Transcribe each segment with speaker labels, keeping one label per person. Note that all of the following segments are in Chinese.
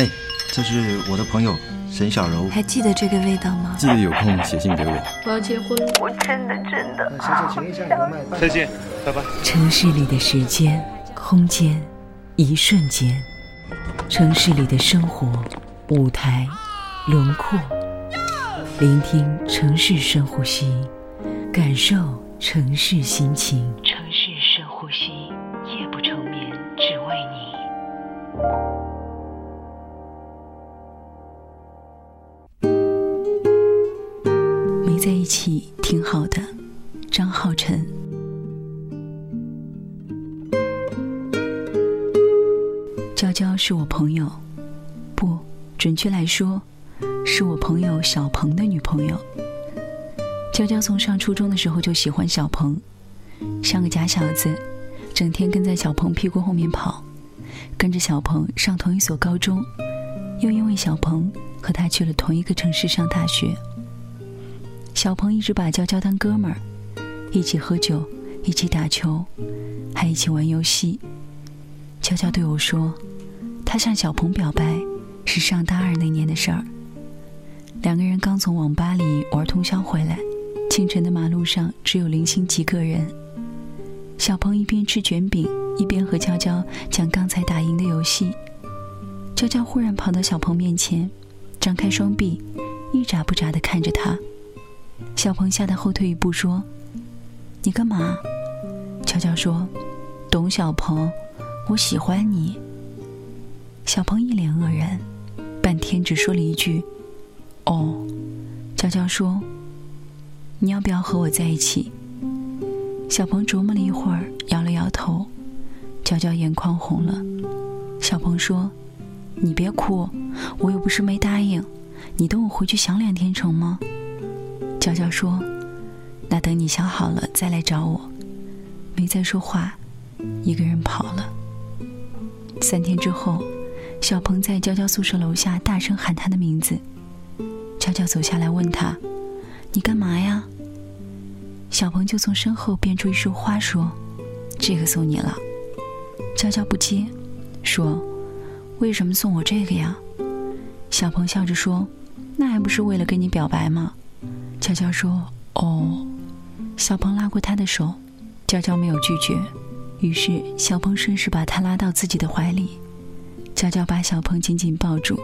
Speaker 1: 哎，这是我的朋友沈小柔，
Speaker 2: 还记得这个味道吗？
Speaker 3: 记得有空写信给我。
Speaker 4: 我要结婚，
Speaker 5: 我真的真的。
Speaker 6: 再见，拜拜。
Speaker 7: 城市里的时间、空间，一瞬间；城市里的生活、舞台、轮廓。聆听城市深呼吸，感受城市心情。在一起挺好的，张浩辰。娇娇是我朋友，不准确来说。是我朋友小鹏的女朋友。娇娇从上初中的时候就喜欢小鹏，像个假小子，整天跟在小鹏屁股后面跑，跟着小鹏上同一所高中，又因为小鹏和他去了同一个城市上大学。小鹏一直把娇娇当哥们儿，一起喝酒，一起打球，还一起玩游戏。娇娇对我说，她向小鹏表白是上大二那年的事儿。两个人刚从网吧里玩通宵回来，清晨的马路上只有零星几个人。小鹏一边吃卷饼，一边和娇娇讲刚才打赢的游戏。娇娇忽然跑到小鹏面前，张开双臂，一眨不眨地看着他。小鹏吓得后退一步说：“你干嘛？”娇娇说：“董小鹏，我喜欢你。”小鹏一脸愕然，半天只说了一句。哦，娇娇说：“你要不要和我在一起？”小鹏琢磨了一会儿，摇了摇头。娇娇眼眶红了。小鹏说：“你别哭，我又不是没答应，你等我回去想两天成吗？”娇娇说：“那等你想好了再来找我。”没再说话，一个人跑了。三天之后，小鹏在娇娇宿舍楼下大声喊她的名字。娇娇走下来问他：“你干嘛呀？”小鹏就从身后变出一束花说：“这个送你了。”娇娇不接，说：“为什么送我这个呀？”小鹏笑着说：“那还不是为了跟你表白吗？”娇娇说：“哦。”小鹏拉过她的手，娇娇没有拒绝，于是小鹏顺势把她拉到自己的怀里，娇娇把小鹏紧紧抱住，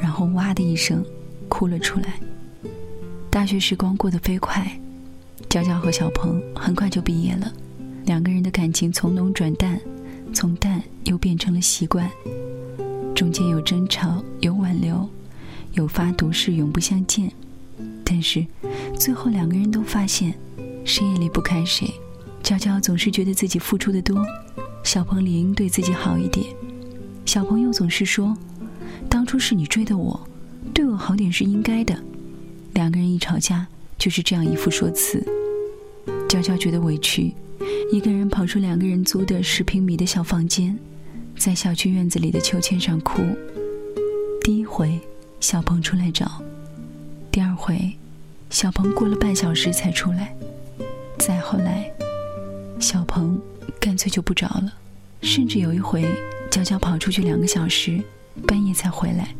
Speaker 7: 然后哇的一声。哭了出来。大学时光过得飞快，娇娇和小鹏很快就毕业了，两个人的感情从浓转淡，从淡又变成了习惯。中间有争吵，有挽留，有发毒誓永不相见，但是最后两个人都发现，谁也离不开谁。娇娇总是觉得自己付出的多，小鹏理应对自己好一点。小鹏又总是说，当初是你追的我。对我好点是应该的，两个人一吵架就是这样一副说辞。娇娇觉得委屈，一个人跑出两个人租的十平米的小房间，在小区院子里的秋千上哭。第一回，小鹏出来找；第二回，小鹏过了半小时才出来；再后来，小鹏干脆就不找了。甚至有一回，娇娇跑出去两个小时，半夜才回来。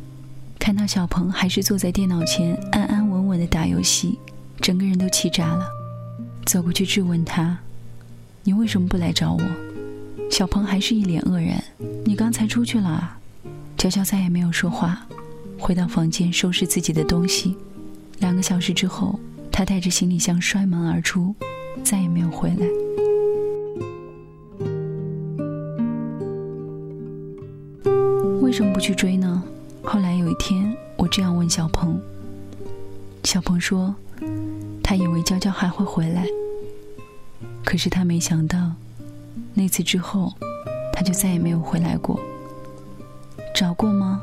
Speaker 7: 看到小鹏还是坐在电脑前安安稳稳的打游戏，整个人都气炸了。走过去质问他：“你为什么不来找我？”小鹏还是一脸愕然：“你刚才出去了？”娇娇再也没有说话，回到房间收拾自己的东西。两个小时之后，他带着行李箱摔门而出，再也没有回来。为什么不去追呢？后来有一天，我这样问小鹏，小鹏说，他以为娇娇还会回来，可是他没想到，那次之后，他就再也没有回来过。找过吗？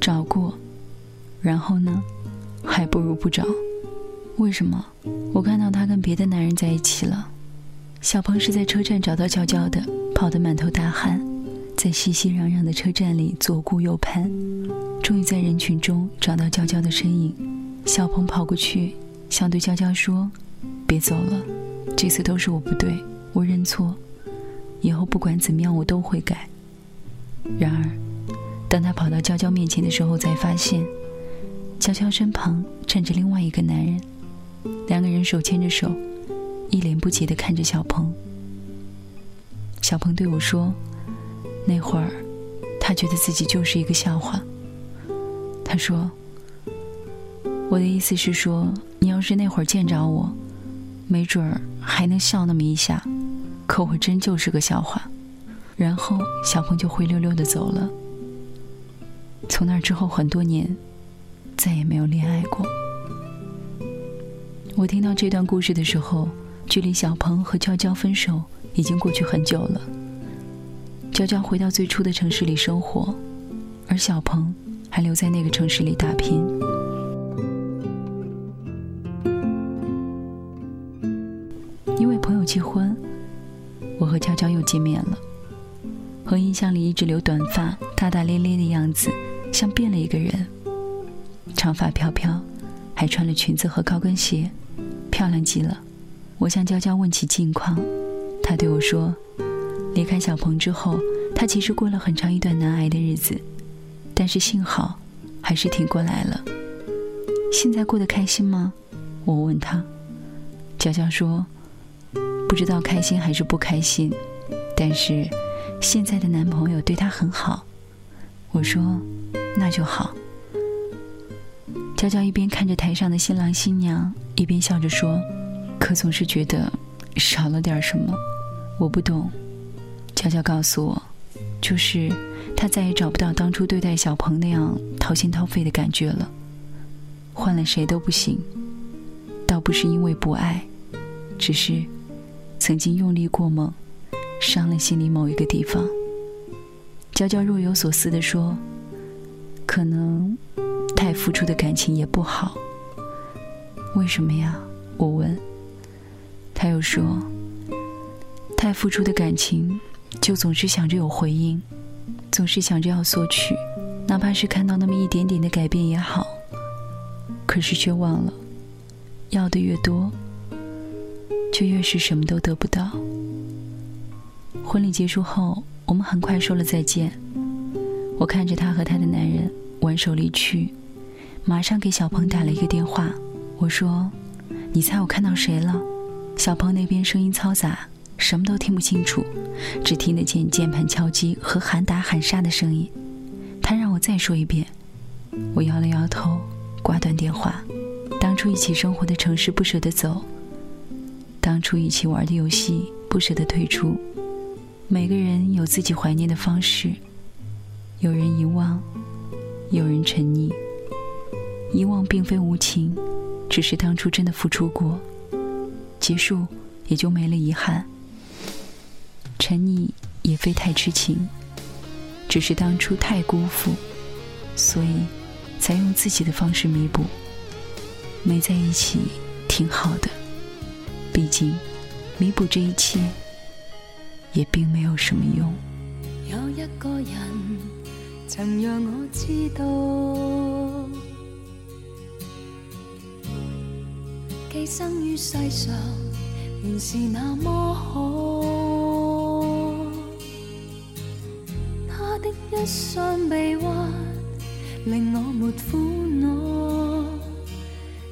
Speaker 7: 找过，然后呢？还不如不找。为什么？我看到他跟别的男人在一起了。小鹏是在车站找到娇娇的，跑得满头大汗。在熙熙攘攘的车站里左顾右盼，终于在人群中找到娇娇的身影。小鹏跑过去，想对娇娇说：“别走了，这次都是我不对，我认错，以后不管怎么样我都会改。”然而，当他跑到娇娇面前的时候，才发现娇娇身旁站着另外一个男人，两个人手牵着手，一脸不解地看着小鹏。小鹏对我说：“那会儿，他觉得自己就是一个笑话。”他说：“我的意思是说，你要是那会儿见着我，没准儿还能笑那么一下，可我真就是个笑话。”然后小鹏就灰溜溜的走了。从那之后很多年，再也没有恋爱过。我听到这段故事的时候，距离小鹏和娇娇分手。已经过去很久了。娇娇回到最初的城市里生活，而小鹏还留在那个城市里打拼。因为朋友结婚，我和娇娇又见面了。和印象里一直留短发、大大咧咧的样子，像变了一个人。长发飘飘，还穿了裙子和高跟鞋，漂亮极了。我向娇娇问起近况。她对我说：“离开小鹏之后，她其实过了很长一段难挨的日子，但是幸好还是挺过来了。现在过得开心吗？”我问她。娇娇说：“不知道开心还是不开心，但是现在的男朋友对她很好。”我说：“那就好。”娇娇一边看着台上的新郎新娘，一边笑着说：“可总是觉得少了点什么。”我不懂，娇娇告诉我，就是他再也找不到当初对待小鹏那样掏心掏肺的感觉了。换了谁都不行，倒不是因为不爱，只是曾经用力过猛，伤了心里某一个地方。娇娇若有所思地说：“可能太付出的感情也不好。”为什么呀？我问。他又说。太付出的感情，就总是想着有回应，总是想着要索取，哪怕是看到那么一点点的改变也好。可是却忘了，要的越多，就越是什么都得不到。婚礼结束后，我们很快说了再见。我看着她和她的男人挽手离去，马上给小鹏打了一个电话。我说：“你猜我看到谁了？”小鹏那边声音嘈杂。什么都听不清楚，只听得见键盘敲击和喊打喊杀的声音。他让我再说一遍，我摇了摇头，挂断电话。当初一起生活的城市不舍得走，当初一起玩的游戏不舍得退出。每个人有自己怀念的方式，有人遗忘，有人沉溺。遗忘并非无情，只是当初真的付出过，结束也就没了遗憾。沉溺也非太痴情，只是当初太辜负，所以才用自己的方式弥补。没在一起挺好的，毕竟弥补这一切也并没有什么用。
Speaker 2: 有一个人曾让我知道，生于世上原是那么好。他的一双臂弯，令我没苦恼，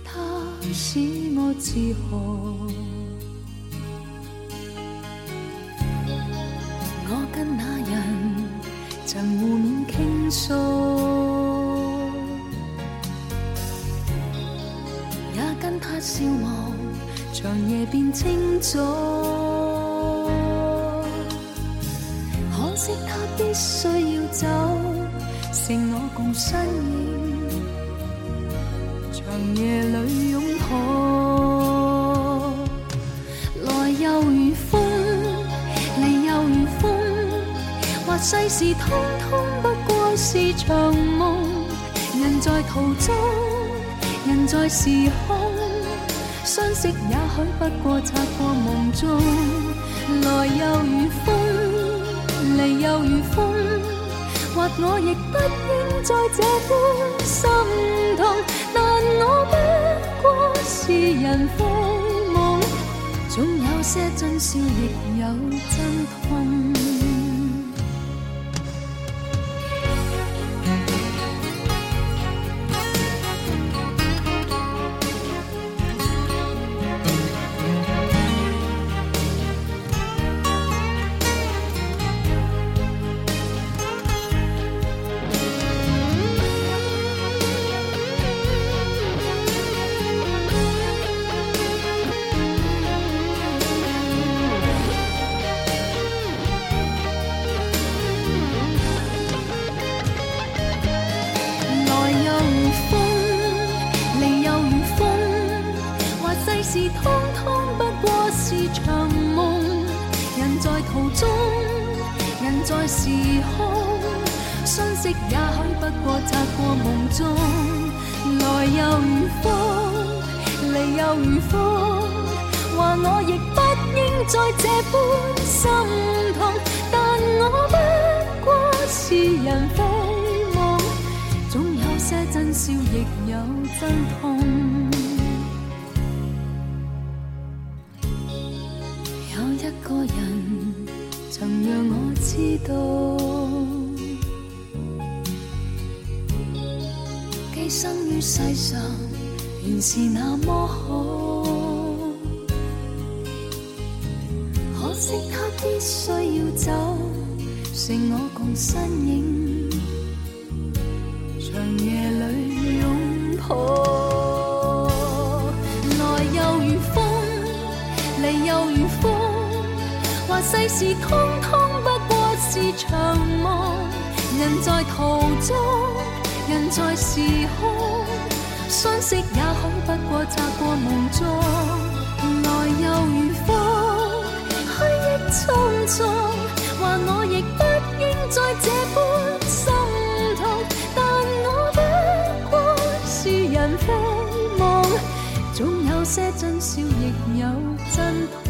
Speaker 2: 他使我自豪。笑望，长夜变清早。可惜他必须要走，剩我共身影，长夜里拥抱。来又如风，离又如风，或世事通通不过是场梦。人在途中，人在时空，相识也许不过擦过梦中。来又如风。离又如风，或我亦不应再这般心痛，但我不过是人非梦，总有些真笑，亦有真痛。事通通不过是场梦。人在途中，人在时空，相识也许不过擦过梦中。来又如风，离又如风，话我亦不应再这般心痛。但我不过是人非梦，总有些真笑，亦有真痛。知道。寄生于世上，原是那么好。可惜他必须要走，剩我共身影，长夜里拥抱。来又如风，离又如风，话世事通通。人在途中。人在时空，相识也许不过擦过梦中，来又如风，去亦匆匆。话我亦不应再这般心痛，但我不过是人非梦，总有些真笑，亦有真痛。